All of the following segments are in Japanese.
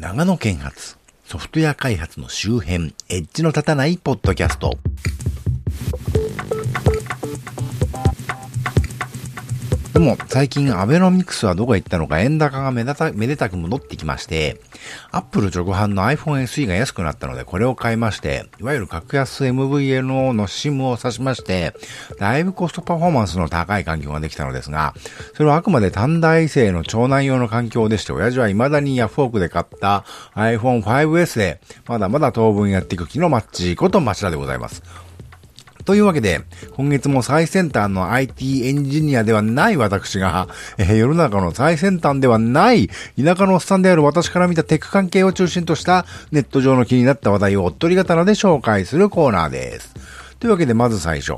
長野県発ソフトウェア開発の周辺、エッジの立たないポッドキャスト。でも、最近アベノミクスはどこへ行ったのか円高がめでためでたく戻ってきまして、アップル直販の iPhone SE が安くなったので、これを買いまして、いわゆる格安 MVNO の SIM を挿しまして、だいぶコストパフォーマンスの高い環境ができたのですが、それはあくまで短大生の長男用の環境でして、親父は未だにヤフオクで買った iPhone 5S で、まだまだ当分やっていく気のマッチこと町田でございます。というわけで、今月も最先端の IT エンジニアではない私が、えー、世の中の最先端ではない田舎のおっさんである私から見たテック関係を中心としたネット上の気になった話題をおっとり刀で紹介するコーナーです。というわけで、まず最初。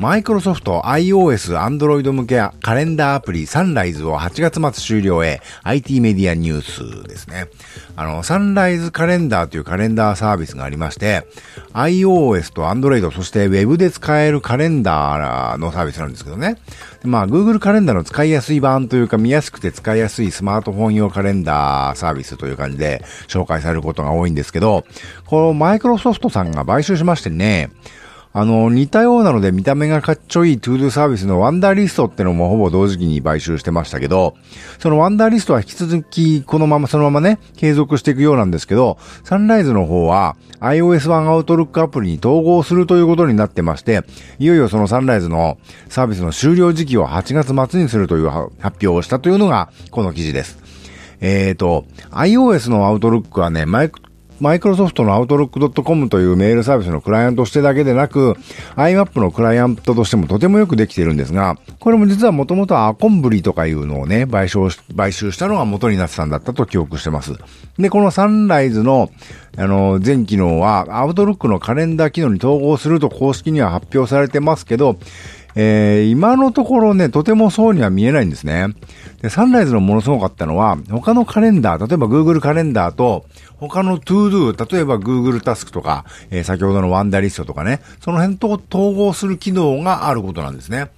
マイクロソフト iOS、Android 向けカレンダーアプリサンライズを8月末終了へ IT メディアニュースですね。あの、サンライズカレンダーというカレンダーサービスがありまして、iOS と Android、そして Web で使えるカレンダーのサービスなんですけどね。まあ、Google カレンダーの使いやすい版というか見やすくて使いやすいスマートフォン用カレンダーサービスという感じで紹介されることが多いんですけど、このマイクロソフトさんが買収しましてね、あの、似たようなので見た目がかっちょいい ToDo サービスのワンダーリストってのもほぼ同時期に買収してましたけど、そのワンダーリストは引き続きこのままそのままね、継続していくようなんですけど、サンライズの方は iOS 版アウトルックアプリに統合するということになってまして、いよいよそのサンライズのサービスの終了時期を8月末にするという発表をしたというのがこの記事です。えっ、ー、と、iOS のアウトルックはね、マイクマイクロソフトのアウトロック .com というメールサービスのクライアントとしてだけでなく、IMAP のクライアントとしてもとてもよくできているんですが、これも実はもともとアコンブリとかいうのをね、買収買収したのが元になってたんだったと記憶してます。で、このサンライズの、あの、全機能は、アウトロックのカレンダー機能に統合すると公式には発表されてますけど、えー、今のところね、とてもそうには見えないんですね。で、サンライズのものすごかったのは、他のカレンダー、例えば Google カレンダーと、他の ToDo、例えば Google タスクとか、えー、先ほどのワンダリストとかね、その辺と統合する機能があることなんですね。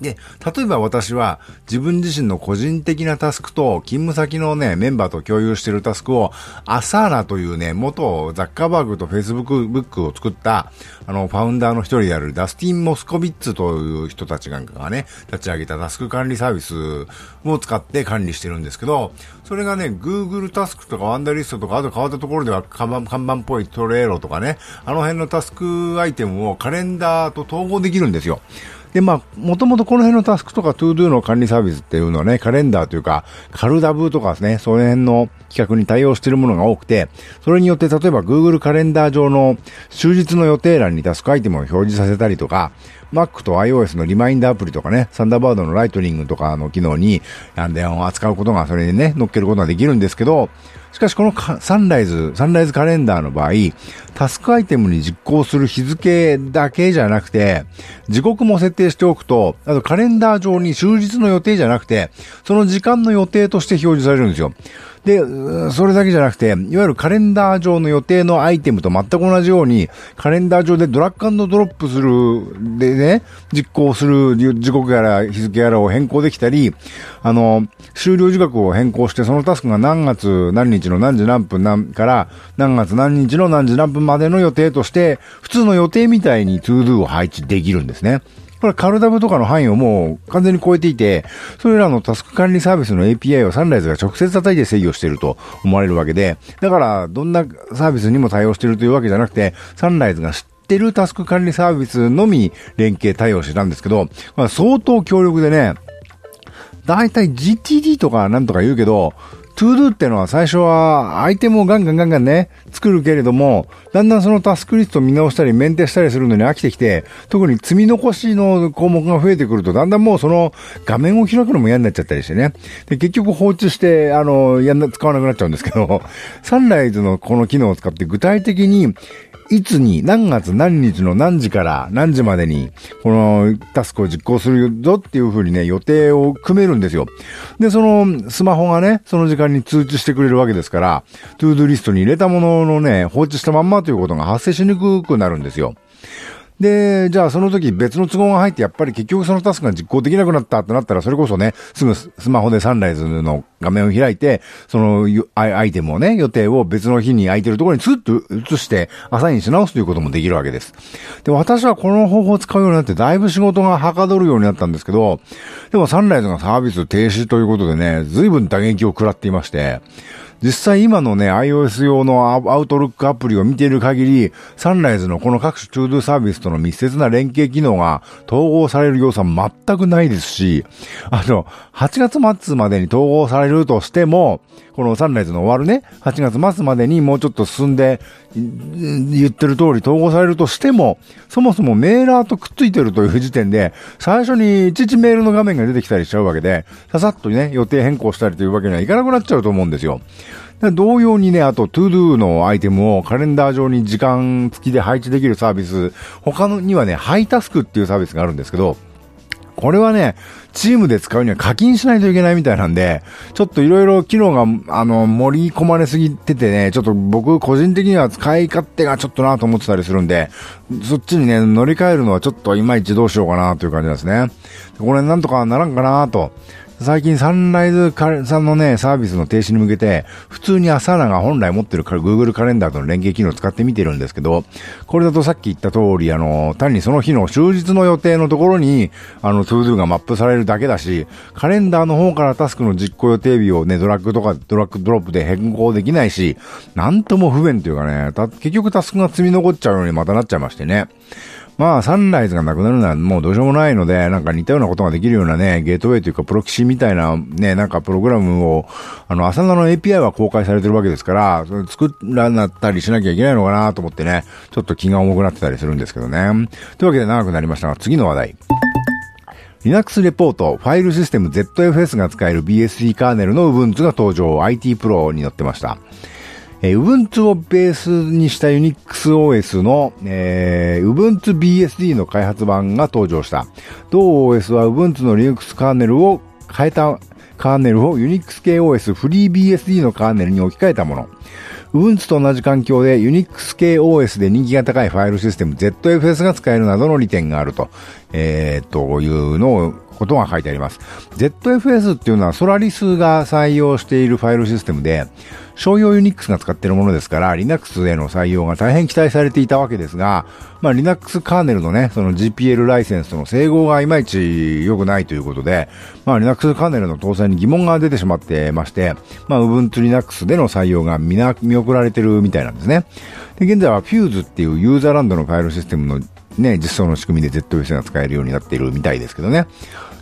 で、例えば私は自分自身の個人的なタスクと勤務先のね、メンバーと共有しているタスクをアサーナというね、元ザッカーバーグとフェイスブックブックを作ったあの、ファウンダーの一人であるダスティン・モスコビッツという人たちなんかがね、立ち上げたタスク管理サービスを使って管理してるんですけど、それがね、Google タスクとかワンダーリストとか、あと変わったところでは看板看板っぽい Trello とかね、あの辺のタスクアイテムをカレンダーと統合できるんですよ。で、まあ、もともとこの辺のタスクとか ToDo の管理サービスっていうのはね、カレンダーというか、 CalDAV とかですね、その辺の規格に対応しているものが多くて、それによって例えば Google カレンダー上の終日の予定欄にタスクアイテムを表示させたりとか、Mac と iOS のリマインダーアプリとかね、サンダーバードのライトニングとかの機能に、電話を扱うことが、それにね、乗っけることができるんですけど、しかしこのサンライズ、サンライズカレンダーの場合、タスクアイテムに実行する日付だけじゃなくて、時刻も設定しておくと、あとカレンダー上に終日の予定じゃなくて、その時間の予定として表示されるんですよ。で、それだけじゃなくて、いわゆるカレンダー上の予定のアイテムと全く同じように、カレンダー上でドラッグドロップする、でね、実行する時刻やら日付やらを変更できたり、あの、終了時刻を変更して、そのタスクが何月何日の何時何分何から何月何日の何時何分までの予定として、普通の予定みたいに to do を配置できるんですね。これカルダブとかの範囲をもう完全に超えていて、それらのタスク管理サービスの API をサンライズが直接叩いて制御していると思われるわけで、だからどんなサービスにも対応しているというわけじゃなくて、サンライズが知ってるタスク管理サービスのみ連携対応してたんですけど、まあ、相当強力でね、だいたい GTD とかなんとか言うけど、 ToDo ってのは最初はアイテムをガンガンガンガンね、作るけれども、だんだんそのタスクリスト見直したりメンテしたりするのに飽きてきて、特に積み残しの項目が増えてくると、だんだんもうその画面を開くのも嫌になっちゃったりしてね。で、結局放置して、あの、やんな、使わなくなっちゃうんですけど、サンライズのこの機能を使って具体的に、いつに、何月何日の何時から何時までに、このタスクを実行するぞっていう風にね、予定を組めるんですよ。で、そのスマホがね、その時間に通知してくれるわけですから、 ToDo リストに入れたもののね、放置したまんまということが発生しにくくなるんですよ。で、じゃあその時別の都合が入って、やっぱり結局そのタスクが実行できなくなったってなったら、それこそね、すぐスマホでサンライズの画面を開いて、そのアイテムをね、予定を別の日に空いてるところにスッと移してアサインし直すということもできるわけです。で、私はこの方法を使うようになって、だいぶ仕事がはかどるようになったんですけど、でもサンライズがサービス停止ということでね、随分打撃を食らっていまして、実際今のね、iOS 用のアウトルックアプリを見ている限り、サンライズのこの各種トゥードゥサービスとの密接な連携機能が統合される要素は全くないですし、あの、8月末までに統合されるとしても、このサンライズの終わるね、8月末までにもうちょっと進んで、言ってる通り統合されるとしても、そもそもメーラーとくっついてるという時点で、最初にいちいちメールの画面が出てきたりしちゃうわけで、ささっとね、予定変更したりというわけにはいかなくなっちゃうと思うんですよ。同様にね、あと、 ToDo のアイテムをカレンダー上に時間付きで配置できるサービス、他にはね、ハイタスクっていうサービスがあるんですけど、これはね、チームで使うには課金しないといけないみたいなんで、ちょっといろいろ機能が、あの、盛り込まれすぎててね、ちょっと僕個人的には使い勝手がちょっとなと思ってたりするんで、そっちにね、乗り換えるのはちょっといまいちどうしようかなという感じなんですね。これなんとかならんかなと。最近サンライズさんのね、サービスの停止に向けて、普通にアサーナが本来持ってる Google カレンダーとの連携機能を使ってみてるんですけど、これだとさっき言った通り、あの、単にその日の終日の予定のところに、あの、 ToDo がマップされるだけだし、カレンダーの方からタスクの実行予定日をね、ドラッグとかドラッグドロップで変更できないし、なんとも不便というかね、結局タスクが積み残っちゃうようにまたなっちゃいましてね。まあ、サンライズがなくなるのはもうどうしようもないので、なんか似たようなことができるようなね、ゲートウェイというかプロキシみたいなね、なんかプログラムを、あの、アサナの API は公開されてるわけですから、それ作らなったりしなきゃいけないのかなと思ってね、ちょっと気が重くなってたりするんですけどね。というわけで長くなりましたが、次の話題。Linux レポート、ファイルシステム ZFS が使える BSD カーネルの Ubuntu が登場、IT Pro に載ってました。えー、Ubuntu をベースにした UnixOS の、えー、Ubuntu BSD の開発版が登場した。同 OS は Ubuntu の Linux カーネルを変えたカーネルを Unix 系 OS FreeBSD のカーネルに置き換えたもの。Ubuntu と同じ環境で Unix 系 OS で人気が高いファイルシステム ZFS が使えるなどの利点があると、えー、というのをことが書いてあります。ZFS っていうのはソラリスが採用しているファイルシステムで、商用ユニックスが使っているものですから、Linux への採用が大変期待されていたわけですが、まあ Linux カーネルのね、その GPL ライセンスとの整合がいまいち良くないということで、まあ Linux カーネルの搭載に疑問が出てしまってまして、まあ Ubuntu Linux での採用が見送られてるみたいなんですね。で、現在は Fuse っていうユーザーランドのファイルシステムのね、実装の仕組みで ZOS が使えるようになっているみたいですけどね。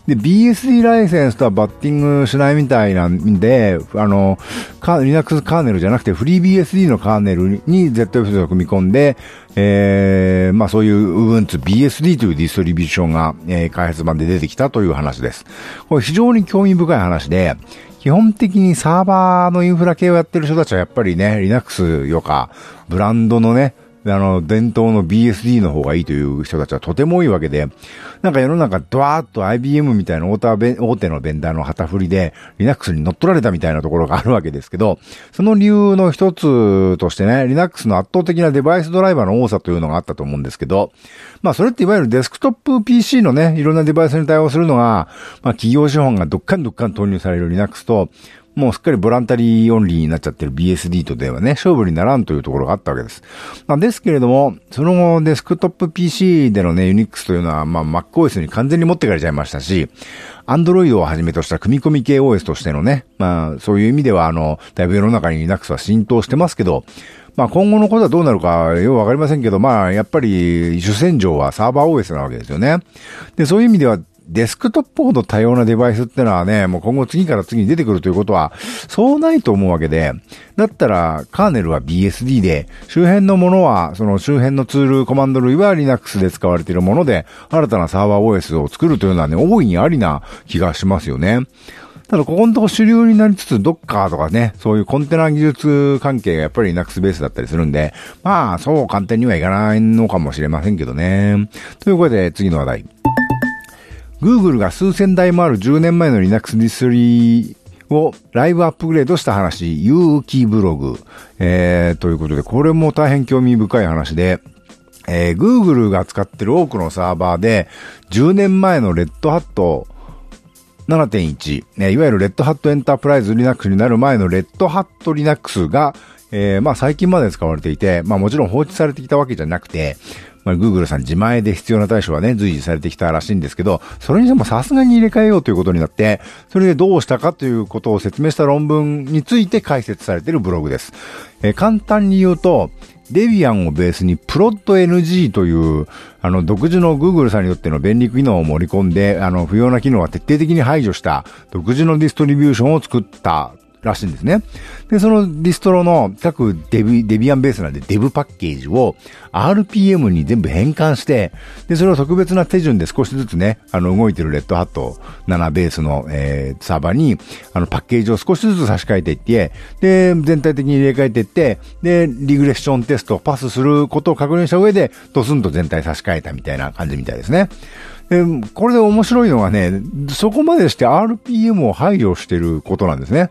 で、BSD ライセンスとはバッティングしないみたいなんで、あの、Linux カーネルじゃなくてフリー BSD のカーネルに ZFS を組み込んで、えー、まあそういう Ubuntu BSD というディストリビューションが、えー、開発版で出てきたという話です。これ非常に興味深い話で、基本的にサーバーのインフラ系をやってる人たちはやっぱりね、Linux よか、ブランドのね、あの、伝統の BSD の方がいいという人たちはとても多いわけで、なんか世の中ドワーッと IBM みたいな大手のベンダーの旗振りで Linux に乗っ取られたみたいなところがあるわけですけど、その理由の一つとしてね、Linux の圧倒的なデバイスドライバーの多さというのがあったと思うんですけど、まあそれっていわゆるデスクトップ PC のね、いろんなデバイスに対応するのが、まあ企業資本がどっかんどっかん投入される Linux と、もうすっかりボランタリーオンリーになっちゃってる BSD とではね、勝負にならんというところがあったわけです。まあ、ですけれども、その後デスクトップ PC でのね、Unix というのは、まあ、MacOS に完全に持ってかれちゃいましたし、Android をはじめとした組み込み系 OS としてのね、まあ、そういう意味では、あの、だいぶ世の中に Linux は浸透してますけど、まあ今後のことはどうなるかよくわかりませんけど、まあやっぱり主戦場はサーバー OS なわけですよね。で、そういう意味ではデスクトップほど多様なデバイスってのはね、もう今後次から次に出てくるということは、そうないと思うわけで、だったら、カーネルは BSD で、周辺のものは、その周辺のツール、コマンド類は Linux で使われているもので、新たなサーバー OS を作るというのはね、大いにありな気がしますよね。ただ、ここのとこ主流になりつつ、ドッカーとかね、そういうコンテナ技術関係がやっぱり Linux ベースだったりするんで、まあ、そう簡単にはいかないのかもしれませんけどね。ということで、次の話題。Google が数千台もある10年前の Linux ディスリをライブアップグレードした話、有機ブログ。えー、ということで、これも大変興味深い話で、えー、Google が使ってる多くのサーバーで、10年前のレッドハット7.1、ね、いわゆるレッドハットエンタープライズ Linux になる前のレッドハット Linux が、えー、まあ最近まで使われていて、まあもちろん放置されてきたわけじゃなくて、まあ、Google さん自前で必要な対処はね、随時されてきたらしいんですけど、それにしてもさすがに入れ替えようということになって、それでどうしたかということを説明した論文について解説されているブログです。えー、簡単に言うと、デビアンをベースにプロット NG という、あの、独自の Google さんによっての便利機能を盛り込んで、あの、不要な機能は徹底的に排除した独自のディストリビューションを作ったらしいんですね。で、そのディストロの各デビ、デビアンベースなんでデブパッケージを RPM に全部変換して、で、それを特別な手順で少しずつね、あの、動いてるレッドハット7ベースの、えー、サーバーに、あの、パッケージを少しずつ差し替えていって、で、全体的に入れ替えていって、で、リグレッションテストをパスすることを確認した上で、ドスンと全体差し替えたみたいな感じみたいですね。で、これで面白いのはね、そこまでして RPM を配慮してることなんですね。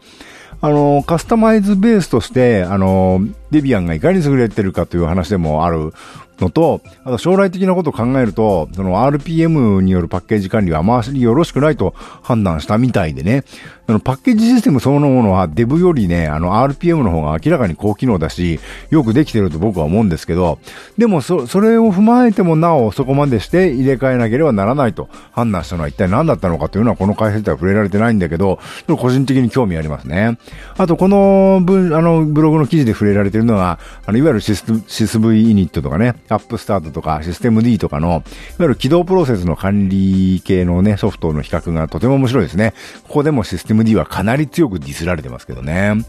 あの、カスタマイズベースとして、あの、デビアンがいかに優れてるかという話でもあるのと、あと将来的なことを考えると、その RPM によるパッケージ管理はあまりよろしくないと判断したみたいでね、あのパッケージシステムそのものはデブよりね、あの RPM の方が明らかに高機能だし、よくできてると僕は思うんですけど、でもそ、それを踏まえてもなおそこまでして入れ替えなければならないと判断したのは一体何だったのかというのはこの解説では触れられてないんだけど、個人的に興味ありますね。あとこの文、あのブログの記事で触れられてるのは、あのいわゆるシスシス V イニットとかね、アップスタートとかシステム D とかの、いわゆる起動プロセスの管理系のね、ソフトの比較がとても面白いですね。ここでもシステム md はかなり強くディスられてますけどね。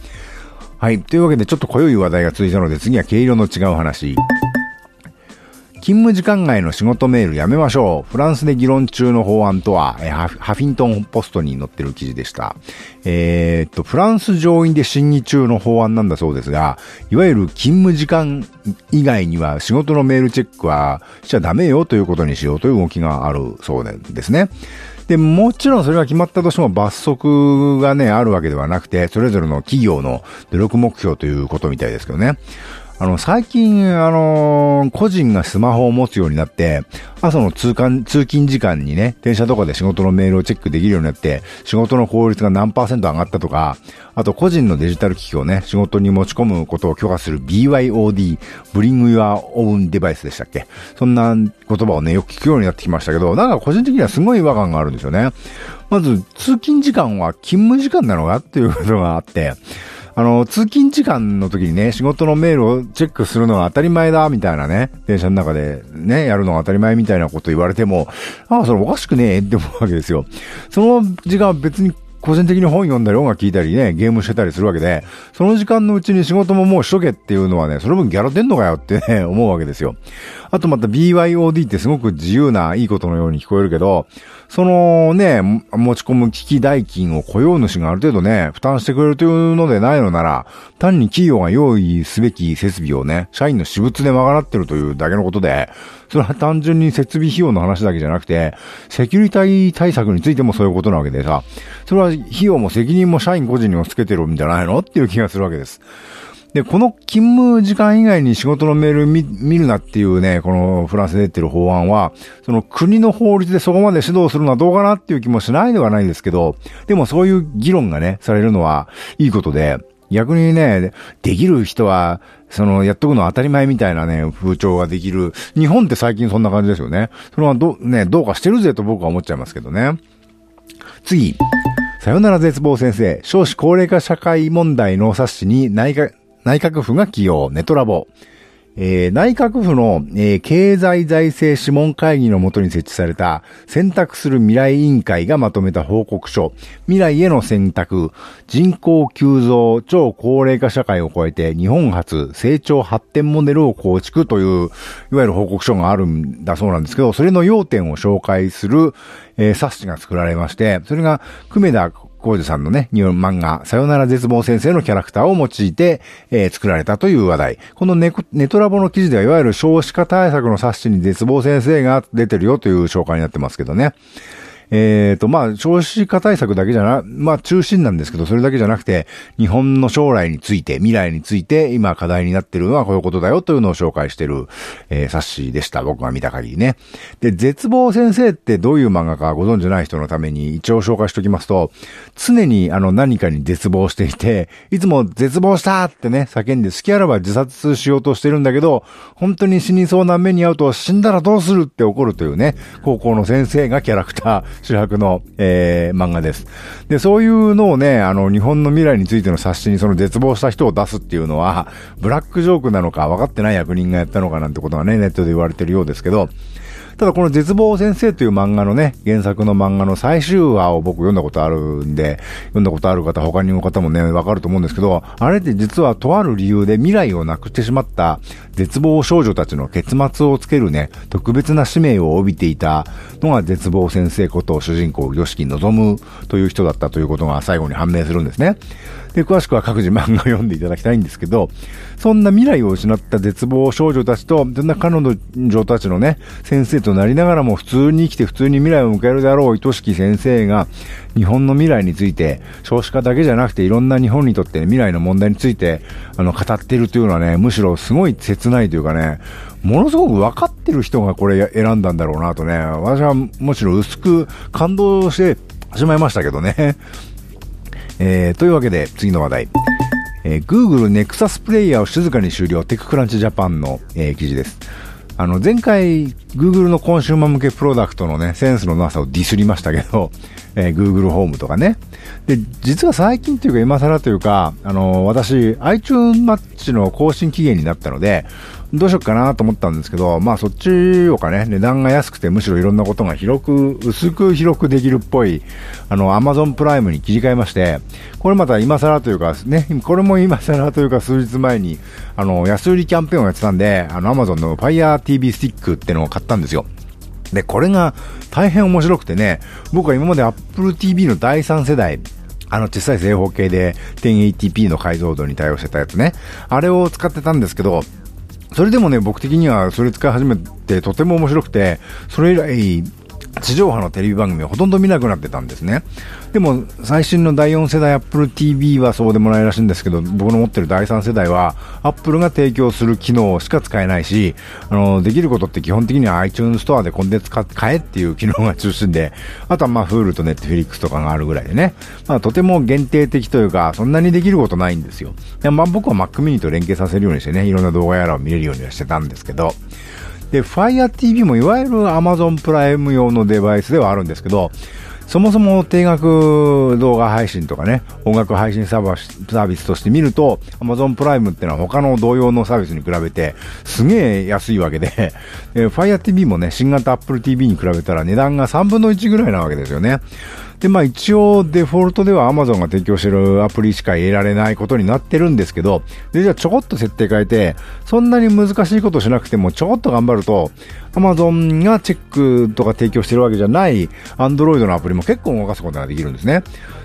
はい。というわけで、ちょっと濃い話題が続いたので、次は毛色の違う話。勤務時間外の仕事メールやめましょう。フランスで議論中の法案とは、えハフィントンポストに載ってる記事でした。えー、っと、フランス上院で審議中の法案なんだそうですが、いわゆる勤務時間以外には仕事のメールチェックはしちゃダメよということにしようという動きがあるそうですね。で、もちろんそれが決まったとしても罰則がね、あるわけではなくて、それぞれの企業の努力目標ということみたいですけどね。あの、最近、あのー、個人がスマホを持つようになって、朝の通勤、通勤時間にね、電車とかで仕事のメールをチェックできるようになって、仕事の効率が何パーセント上がったとか、あと個人のデジタル機器をね、仕事に持ち込むことを許可する BYOD、Bring Your Own Device でしたっけ？そんな言葉をね、よく聞くようになってきましたけど、なんか個人的にはすごい違和感があるんですよね。まず、通勤時間は勤務時間なのかっていうことがあって、あの、通勤時間の時にね、仕事のメールをチェックするのは当たり前だ、みたいなね、電車の中でね、やるのは当たり前みたいなこと言われても、ああ、それおかしくねえって思うわけですよ。その時間は別に個人的に本読んだり音楽聴いたりね、ゲームしてたりするわけで、その時間のうちに仕事ももうしとけっていうのはね、その分ギャラ出んのかよってね、思うわけですよ。あとまた BYOD ってすごく自由ないいことのように聞こえるけど、そのね、持ち込む機器代金を雇用主がある程度ね、負担してくれるというのでないのなら、単に企業が用意すべき設備をね、社員の私物で賄ってるというだけのことで、それは単純に設備費用の話だけじゃなくて、セキュリティ対策についてもそういうことなわけでさ、それは費用も責任も社員個人にもつけてるんじゃないのっていう気がするわけです。で、この勤務時間以外に仕事のメール見るなっていうね、このフランスで出てる法案は、その国の法律でそこまで指導するのはどうかなっていう気もしないではないんですけど、でもそういう議論がね、されるのはいいことで、逆にね、できる人は、その、やっとくの当たり前みたいなね、風潮ができる。日本って最近そんな感じですよね。それはど、ね、どうかしてるぜと僕は思っちゃいますけどね。次。さよなら絶望先生。少子高齢化社会問題の冊子に内閣、内閣府が起用、ネトラボ。えー、内閣府の、えー、経済財政諮問会議のもとに設置された選択する未来委員会がまとめた報告書、未来への選択、人口急増、超高齢化社会を超えて日本初成長発展モデルを構築という、いわゆる報告書があるんだそうなんですけど、それの要点を紹介する、えー、冊子が作られまして、それが、久米田コージさんのね、日本漫画、さよなら絶望先生のキャラクターを用いて、えー、作られたという話題。このネネトラボの記事では、いわゆる少子化対策の冊子に絶望先生が出てるよという紹介になってますけどね。えっ、ー、と、まあ、少子化対策だけじゃな、まあ、中心なんですけど、それだけじゃなくて、日本の将来について、未来について、今課題になってるのはこういうことだよというのを紹介してる、えー、冊子でした。僕が見た限りね。で、絶望先生ってどういう漫画かご存知ない人のために一応紹介しておきますと、常にあの何かに絶望していて、いつも絶望したってね、叫んで好きあらば自殺しようとしてるんだけど、本当に死にそうな目に遭うと死んだらどうするって怒るというね、高校の先生がキャラクター、主役の、えー、漫画です。で、そういうのをね、あの、日本の未来についての冊子にその絶望した人を出すっていうのは、ブラックジョークなのか分かってない役人がやったのかなんてことがね、ネットで言われてるようですけど、ただこの絶望先生という漫画のね、原作の漫画の最終話を僕読んだことあるんで、読んだことある方、他にも方もね、わかると思うんですけど、あれって実はとある理由で未来をなくしてしまった絶望少女たちの結末をつけるね、特別な使命を帯びていたのが絶望先生こと主人公、吉木望という人だったということが最後に判明するんですね。で、詳しくは各自漫画を読んでいただきたいんですけど、そんな未来を失った絶望少女たちと、そんな彼女たちのね、先生となりながらも普通に生きて普通に未来を迎えるであろう愛しき先生が、日本の未来について、少子化だけじゃなくていろんな日本にとって、ね、未来の問題について、あの、語っているというのはね、むしろすごい切ないというかね、ものすごく分かってる人がこれ選んだんだろうなとね、私はむしろ薄く感動してしまいましたけどね。えー、というわけで、次の話題。えー、Google Nexus プレイヤーを静かに終了、 TechCrunch Japan の、えー、記事です。あの、前回、Google のコンシューマー向けプロダクトのね、センスのなさをディスりましたけど、えー、Google Home とかね。で、実は最近というか今更というか、あの私、iTunes マッチの更新期限になったので、どうしようかなと思ったんですけど、まあそっちをかね、値段が安くてむしろいろんなことが広く、薄く広くできるっぽい、あの、Amazon プライムに切り替えまして、これまた今更というか、ね、これも今更というか数日前に、あの、安売りキャンペーンをやってたんで、あの、Amazon の Fire TV スティックってのを買ったんですよ。で、これが大変面白くてね、僕は今まで Apple TV の第3世代、あの小さい正方形で 1080p の解像度に対応してたやつね。あれを使ってたんですけど、それでもね、僕的にはそれ使い始めてとても面白くて、それ以来、地上波のテレビ番組をほとんど見なくなってたんですね。でも、最新の第4世代 Apple TV はそうでもないらしいんですけど、僕の持ってる第3世代は、Apple が提供する機能しか使えないし、あの、できることって基本的には iTunes ストアでコンテンツ買えっていう機能が中心で、あとはまあ、Hulu と Netflix とかがあるぐらいでね、まあ、とても限定的というか、そんなにできることないんですよ。でまあ、僕は Mac mini と連携させるようにしてね、いろんな動画やらを見れるようにはしてたんですけど、で、Fire TV もいわゆる Amazon プライム用のデバイスではあるんですけど、そもそも定額動画配信とかね、音楽配信サービスとして見ると、Amazon プライムってのは他の同様のサービスに比べて、すげえ安いわけで、Fire TV もね、新型 Apple TV に比べたら値段が3分の1ぐらいなわけですよね。で、まあ一応デフォルトでは Amazon が提供してるアプリしか得られないことになってるんですけど、で、じゃあちょこっと設定変えて、そんなに難しいことしなくてもちょこっと頑張ると、Amazon がチェックとか提供してるわけじゃない Android のアプリも結構動かすことができるんですね。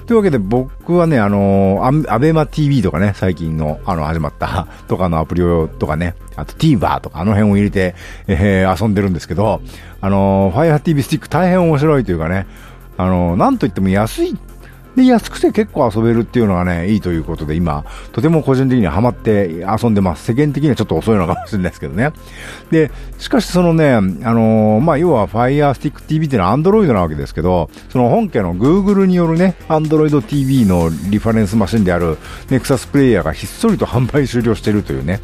というわけで僕はね、あのー、アベマ TV とかね、最近の、あの、始まったとかのアプリをとかね、あと TVer とかあの辺を入れて、えー、遊んでるんですけど、あのー、Fire TV スティック大変面白いというかね、あの、なんといっても安い。で、安くて結構遊べるっていうのがね、いいということで、今、とても個人的にはハマって遊んでます。世間的にはちょっと遅いのかもしれないですけどね。で、しかしそのね、あのー、まあ、要は Fire Stick TV っていうのは Android なわけですけど、その本家の Google によるね、Android TV のリファレンスマシンである Nexus プレイヤーがひっそりと販売終了してるというね、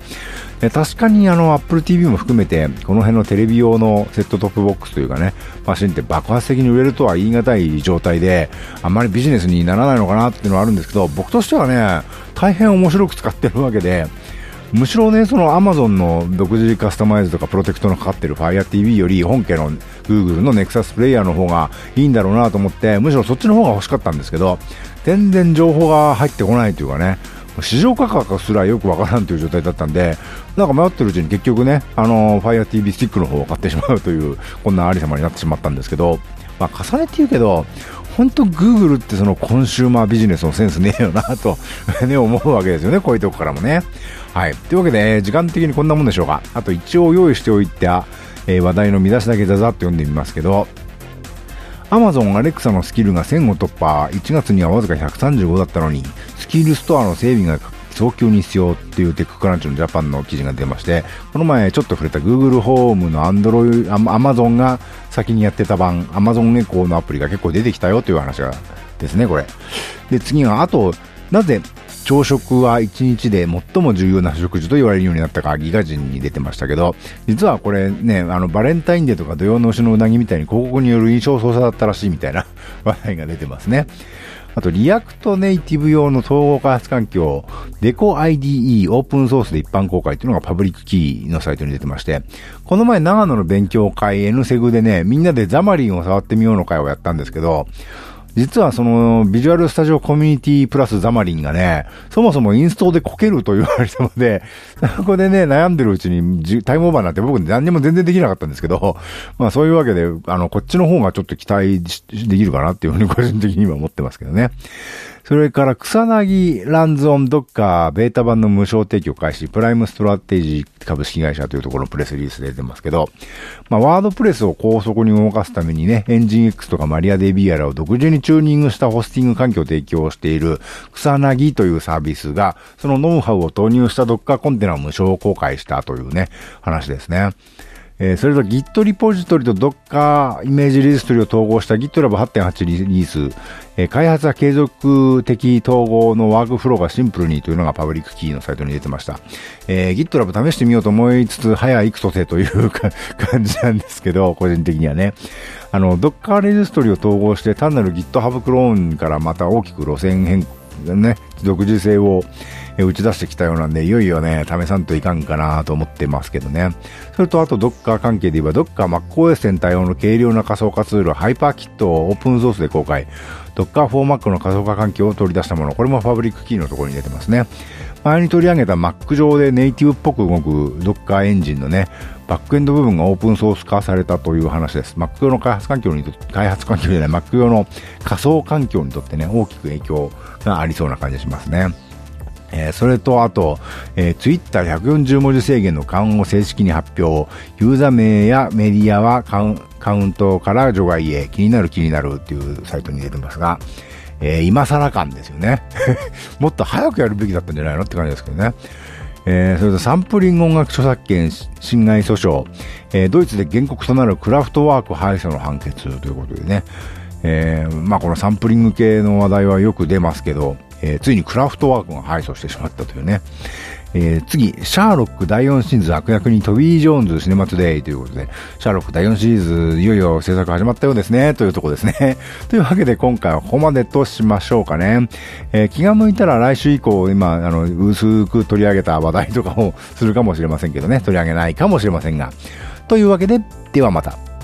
確かにあの Apple TV も含めてこの辺のテレビ用のセットトップボックスというかねマシンって爆発的に売れるとは言い難い状態であんまりビジネスにならないのかなっていうのはあるんですけど僕としてはね大変面白く使ってるわけでむしろね、その Amazon の独自カスタマイズとかプロテクトのかかってる Fire TV より本家の Google の Nexus プレイヤーの方がいいんだろうなと思って、むしろそっちの方が欲しかったんですけど、全然情報が入ってこないというかね、市場価格すらよくわからんという状態だったんで、なんか迷ってるうちに結局ね、あの、Fire TV スティックの方を買ってしまうという、こんなありさまになってしまったんですけど、まあ、重ねて言うけど、本当 Google ってそのコンシューマービジネスのセンスねえよなとね、思うわけですよね、こういうとこからもね。はい。というわけで、時間的にこんなもんでしょうか。あと一応用意しておいた、えー、話題の見出しだけざざっと読んでみますけど、Amazon Alexa のスキルが1000を突破、1月にはわずか135だったのに、キルストアの整備が早急に必要っていうテッククランチのジャパンの記事が出まして、この前ちょっと触れた Google Home の Android、Amazon が先にやってた版、Amazon エコーのアプリが結構出てきたよという話がですね、これ。で、次が、あと、なぜ朝食は1日で最も重要な食事と言われるようになったか、 GIGAZINE に出てましたけど、実はこれね、あの、バレンタインデーとか土用の丑のうなぎみたいに広告による印象操作だったらしいみたいな話題が出てますね。あと、 React Native 用の統合開発環境、デコ IDE オープンソースで一般公開っていうのがパブリックキーのサイトに出てまして、この前長野の勉強会 N セグでね、みんなでザマリンを触ってみようの会をやったんですけど、実はその、ビジュアルスタジオコミュニティプラスザマリンがね、そもそもインストでこけると言われたので、そこでね、悩んでるうちにタイムオーバーなんて僕何にも全然できなかったんですけど、まあそういうわけで、あの、こっちの方がちょっと期待できるかなっていうふうに個人的には思ってますけどね。それから KUSANAGI Runs on Docker ベータ版の無償提供開始、プライムストラテジー株式会社というところのプレスリリース出てますけど、まあ、 WordPress を高速に動かすためにね、エンジン X とかマリア DB やらを独自にチューニングしたホスティング環境を提供している草薙というサービスが、そのノウハウを投入したドッカーコンテナを無償公開したというね、話ですね。えー、それと Git リポジトリと Docker イメージレジストリを統合した GitLab8.8 リリース、えー、開発は継続的統合のワークフローがシンプルにというのがパブリックキーのサイトに出てました。えー、GitLab 試してみようと思いつつ、早いくとせという感じなんですけど、個人的にはね。あの、Docker レジストリを統合して単なる GitHub クローンからまた大きく路線変更、ね、独自性を、打ち出してきたようなんで、いよいよね、試さんといかんかなと思ってますけどね。それと、あと、ドッカー関係で言えば、ドッカー MacOS 全体用の軽量な仮想化ツール、ハイパーキットをオープンソースで公開。ドッカー 4Mac の仮想化環境を取り出したもの。これもファブリックキーのところに出てますね。前に取り上げた Mac 上でネイティブっぽく動く Docker エンジンのね、バックエンド部分がオープンソース化されたという話です。Mac 用の開発環境にと、開発環境じゃない、Mac 用の仮想環境にとってね、大きく影響がありそうな感じがしますね。えー、それと、あと、えー、Twitter140 文字制限の緩和を正式に発表。ユーザー名やメディアはカウカウントから除外へ気になる気になるっていうサイトに出てますが、えー、今更感ですよね。もっと早くやるべきだったんじゃないのって感じですけどね。えー、それとサンプリング音楽著作権侵害訴訟、えー、ドイツで原告となるクラフトワーク敗訴の判決ということでね、えー、まあこのサンプリング系の話題はよく出ますけど、えー、ついにクラフトワークが敗訴してしまったというね。えー、次、シャーロック第4シリーズ悪役にトビー・ジョーンズシネマトデイということで、シャーロック第4シリーズ、いよいよ制作始まったようですね、というとこですね。というわけで今回はここまでとしましょうかね。えー、気が向いたら来週以降、今、あの、薄く取り上げた話題とかをするかもしれませんけどね、取り上げないかもしれませんが。というわけで、ではまた。